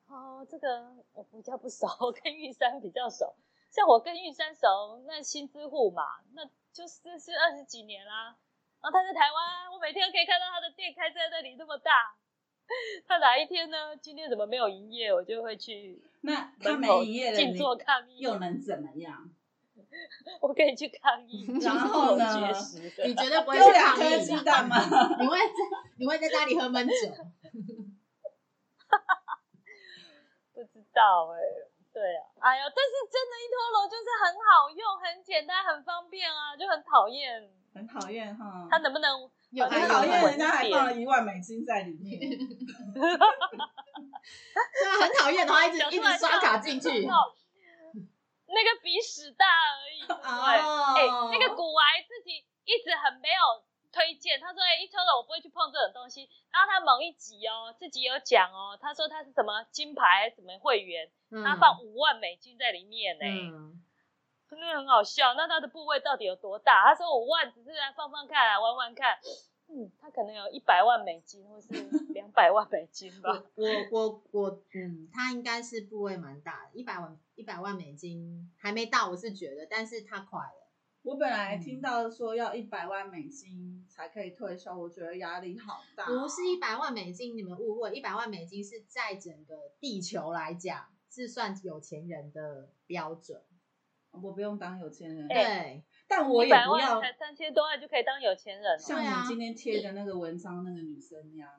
哦，这个我比较不熟，我跟玉山比较熟。像我跟玉山熟，那新之户嘛，那就是是二十几年啦。然后他在台湾，我每天都可以看到他的店开在那里那么大。他哪一天呢？今天怎么没有营业？我就会去那他没营业了，静你坐抗议。又能怎么样？我可以去抗议。然后呢 绝食你绝对不会去抗议，鸡蛋吗？你会在你会在家里喝闷酒，不知道哎、对啊，哎呦，但是真的 eToro 就是很好用、很简单、很方便啊，就很讨厌很讨厌哈，他能不能有很很讨厌人家还放了一万美金在里面。很讨厌的话一直一直刷卡进去，那个比屎大而已，对哎、那个古癌自己一直很没有推荐，他说：“哎、一 eToro 我不会去碰这种东西。”然后他某一集哦，自己有讲哦，他说他是什么金牌还是什么会员，他放五万美金在里面呢、嗯，真的很好笑。那他的部位到底有多大？他说五万只是来放放看、啊，玩玩看。嗯，他可能有一百万美金或是两百万美金吧。我我我嗯，他应该是部位蛮大的，一百万一百万美金还没到，我是觉得，但是他快了。我本来听到说要一百万美金才可以退休，我觉得压力好大。不是一百万美金，你们误会，一百万美金是在整个地球来讲是算有钱人的标准。我不用当有钱人，对，但我也不要三千多万就可以当有钱人哦。像你今天贴的那个文章那个女生那样。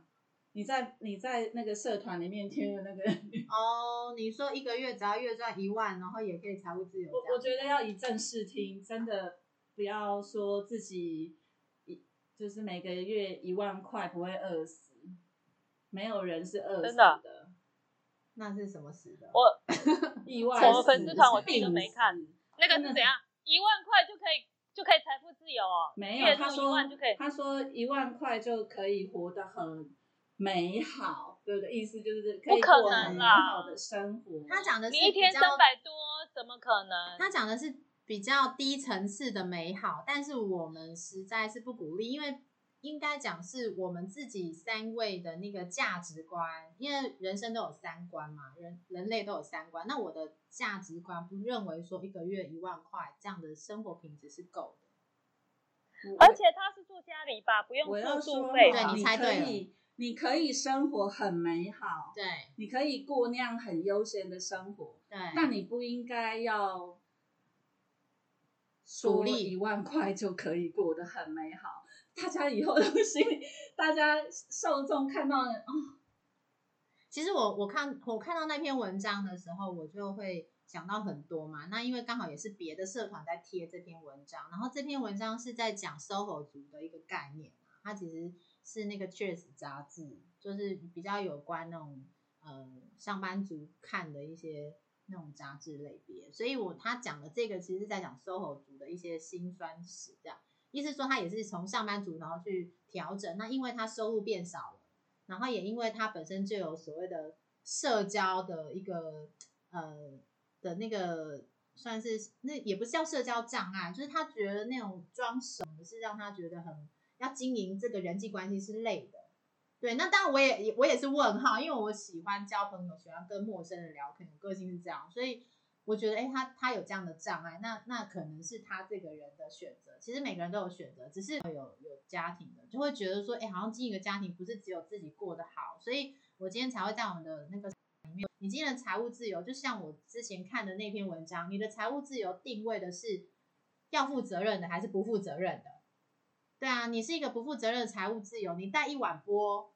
你在你在那个社团里面贴的那个，哦，你说一个月只要月赚一万，然后也可以财务自由，我我觉得要以正视听，真的不要说自己一就是每个月一万块不会饿死，没有人是饿死真的的，那是什么死的？我 意外我粉丝团我死自己都没看那个是怎样？一万块就可以就可以财富自由哦？没有，他说万就可以。他说一万块就可以活得很美好，对不对？意思就是可以不可过很美能啦好的生活。他讲的是你一天三百多，怎么可能？他讲的是比较低层次的美好，但是我们实在是不鼓励，因为应该讲是我们自己三位的那个价值观，因为人生都有三观嘛，人人类都有三观。那我的价值观不认为说一个月一万块这样的生活品质是够的。而且他是住家里吧，不用我要住说宿费。对你哈你可猜对了以，你可以生活很美好，对你可以过那样很悠闲的生活，对，但你不应该要说鼓励一万块就可以过得很美好。大家以后都心里，大家受众看到哦，其实我我看我看到那篇文章的时候，我就会想到很多嘛。那因为刚好也是别的社团在贴这篇文章，然后这篇文章是在讲 SOHO 族的一个概念嘛，它其实是那个 Cheers 杂志，就是比较有关那种呃上班族看的一些那种杂志类别。所以我他讲的这个其实在讲 SOHO 族的一些辛酸史，这样意思说他也是从上班族然后去调整，那因为他收入变少了。然后也因为他本身就有所谓的社交的一个呃的那个算是那也不是叫社交障碍，就是他觉得那种装熟是让他觉得很要经营这个人际关系是累的。对，那当然我也我也是问号，因为我喜欢交朋友，喜欢跟陌生人聊天，我个性是这样，所以我觉得哎，他他有这样的障碍，那那可能是他这个人的选。其实每个人都有选择，只是有有家庭的就会觉得说，哎，好像经营一个家庭不是只有自己过得好，所以我今天才会在我们的那个里面，你今天的财务自由，就像我之前看的那篇文章，你的财务自由定位的是要负责任的还是不负责任的？对啊，你是一个不负责任的财务自由，你带一碗钵，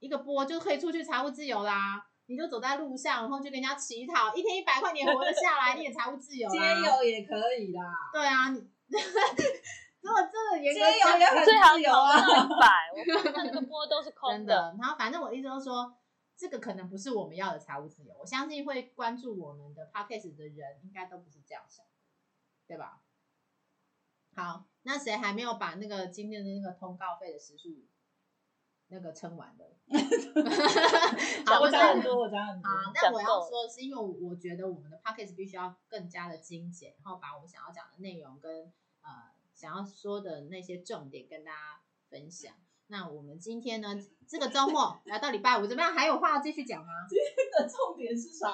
一个钵就可以出去财务自由啦。你就走在路上，然后就跟人家乞讨，一天一百块你也活得下来，你也财务自由啦。街友也可以啦，对啊，你 如果真的严格街友讲也很最好有啊。一百，我看到那个波都是空真的。然后反正我的意思就是说，这个可能不是我们要的财务自由。我相信会关注我们的 podcast 的人，应该都不是这样想，对吧？好，那谁还没有把那个今天的那个通告费的时数那个撑完 的？好，我我讲讲很多，我讲很多。啊，但我要说的是，因为我我觉得我们的 p o c k e t 必须要更加的精简，然后把我们想要讲的内容跟呃想要说的那些重点跟大家分享。那我们今天呢，这个周末来到礼拜五，怎么样？还有话要继续讲吗？今天的重点是啥？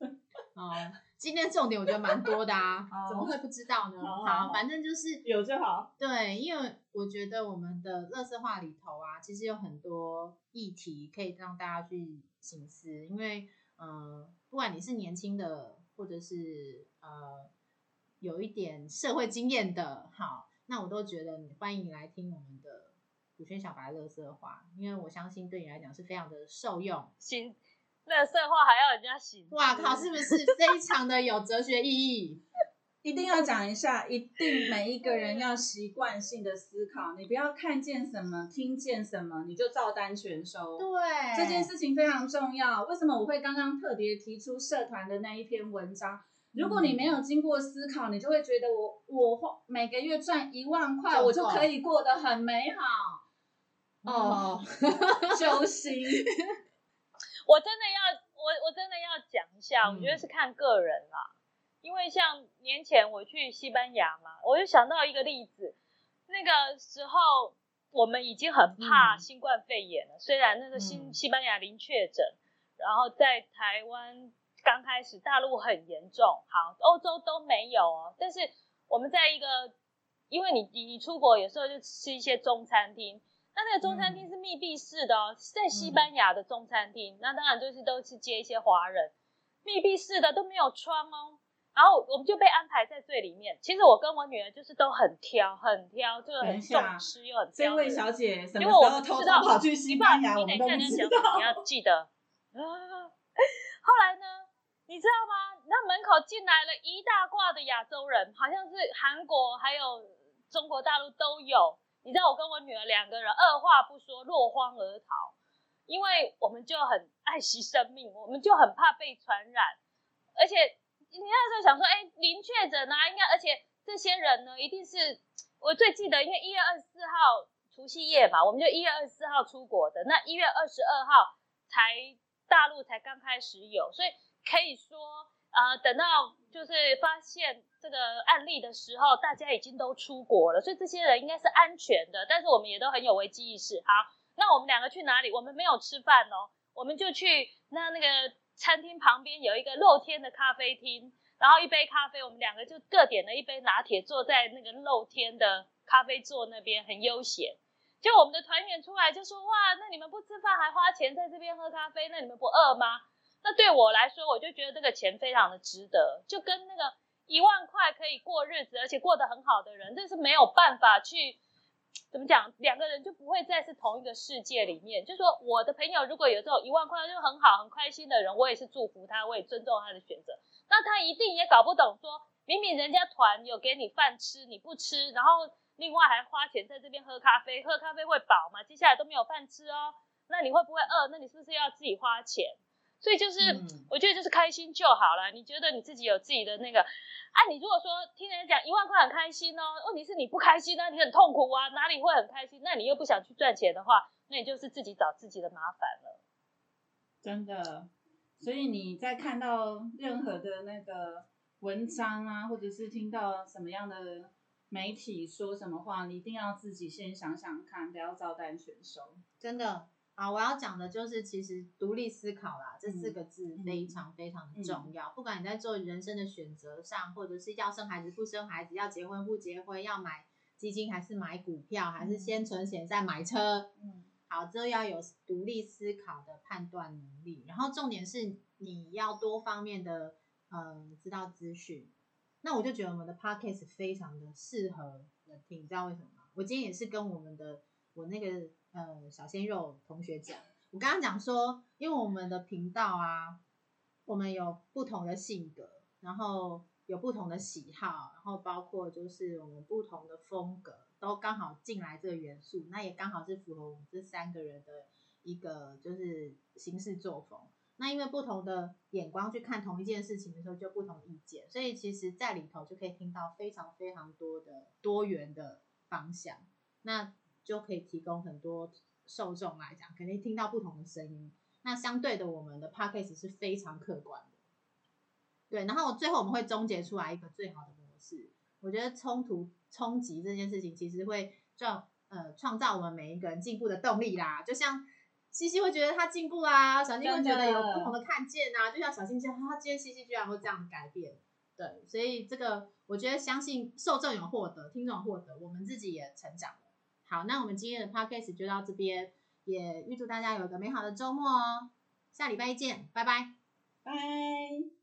哦，今天重点我觉得蛮多的啊，怎么会不知道呢？好好好，好反正就是有就好。对，因为我觉得我们的乐色话里头啊，其实有很多议题可以让大家去醒思。因为，呃，不管你是年轻的，或者是呃有一点社会经验的，好，那我都觉得你欢迎你来听我们的古轩小白乐色话，因为我相信对你来讲是非常的受用。行，乐色话还要人家醒。哇靠，是不是 非常的有哲学意义？一定要讲一下，一定每一个人要习惯性的思考，你不要看见什么、听见什么你就照单全收。对，这件事情非常重要。为什么我会刚刚特别提出社团的那一篇文章？如果你没有经过思考，你就会觉得我我花每个月赚一万块，我就可以过得很美好。哦，揪心。我真的要，我我真的要讲一下，嗯我觉得是看个人啦。因为像年前我去西班牙嘛，我就想到一个例子，那个时候我们已经很怕嗯新冠肺炎了，虽然那个新嗯西班牙零确诊，然后在台湾刚开始大陆很严重，好，欧洲都没有哦，但是我们在一个，因为你你你出国有时候就吃一些中餐厅。那那个中餐厅是密闭式的哦，是在西班牙的中餐厅，那当然就是都是接一些华人，密闭式的都没有窗哦。然后我们就被安排在最里面。其实我跟我女儿就是都很挑，很挑，就是很重吃又很这位。小姐什么因为我时候偷偷们知道跑去西班牙，你等一下知道你要记得。啊，后来呢，你知道吗？那门口进来了一大挂的亚洲人，好像是韩国还有中国大陆都有。你知道我跟我女儿两个人二话不说落荒而逃，因为我们就很爱惜生命，我们就很怕被传染，而且你那时候想说，哎，零确诊啊，应该，而且这些人呢，一定是我最记得，因为一月二十四号除夕夜嘛，我们就一月二十四号出国的，那一月二十二号才大陆才刚开始有，所以可以说，呃，等到就是发现这个案例的时候，大家已经都出国了，所以这些人应该是安全的，但是我们也都很有危机意识。好，那我们两个去哪里？我们没有吃饭哦，我们就去那那个餐厅旁边有一个露天的咖啡厅，然后一杯咖啡，我们两个就各点了一杯拿铁，坐在那个露天的咖啡座那边，很悠闲。就我们的团员出来就说：“哇，那你们不吃饭还花钱在这边喝咖啡，那你们不饿吗？”那对我来说，我就觉得这个钱非常的值得，就跟那个一万块可以过日子，而且过得很好的人，这是没有办法去怎么讲，两个人就不会再是同一个世界里面。就说我的朋友如果有这种一万块就很好、很开心的人，我也是祝福他，我也尊重他的选择。那他一定也搞不懂说，明明人家团有给你饭吃，你不吃，然后另外还花钱在这边喝咖啡，喝咖啡会饱吗？接下来都没有饭吃哦，那你会不会饿？那你是不是要自己花钱？所以就是，嗯我觉得就是开心就好了。你觉得你自己有自己的那个，啊，你如果说听人家讲一万块很开心哦，问题是你不开心啊，你很痛苦啊，哪里会很开心？那你又不想去赚钱的话，那你就是自己找自己的麻烦了。真的，所以你在看到任何的那个文章啊，或者是听到什么样的媒体说什么话，你一定要自己先想想看，不要照单全收。真的啊，我要讲的就是其实独立思考啦，这四嗯个字非常非常的重要。不管你在做人生的选择上，或者是要生孩子不生孩子，要结婚不结婚，要买基金还是买股票，还是先存钱再买车，嗯好，这要有独立思考的判断能力。然后重点是你要多方面的嗯知道资讯。那我就觉得我们的 podcast 非常的适合人听，你知道为什么吗？我今天也是跟我们的我那个呃小鲜肉同学讲，我刚刚讲说，因为我们的频道啊，我们有不同的性格，然后有不同的喜好，然后包括就是我们不同的风格，都刚好进来这个元素，那也刚好是符合我们这三个人的一个就是行事作风。那因为不同的眼光去看同一件事情的时候，就不同意见，所以其实在里头就可以听到非常非常多的多元的方向，那就可以提供很多受众来讲，肯定听到不同的声音。那相对的，我们的 podcast 是非常客观的，对。然后最后我们会终结出来一个最好的模式。我觉得冲突冲击这件事情，其实会创呃创造我们每一个人进步的动力啦。就像西西会觉得他进步啦，小新会觉得有不同的看见啊。就像小新说，他今天西西居然会这样改变，对。所以这个我觉得相信受众有获得，听众获得，我们自己也成长了。好，那我们今天的 podcast 就到这边，也预祝大家有个美好的周末哦。下礼拜见，拜拜。拜。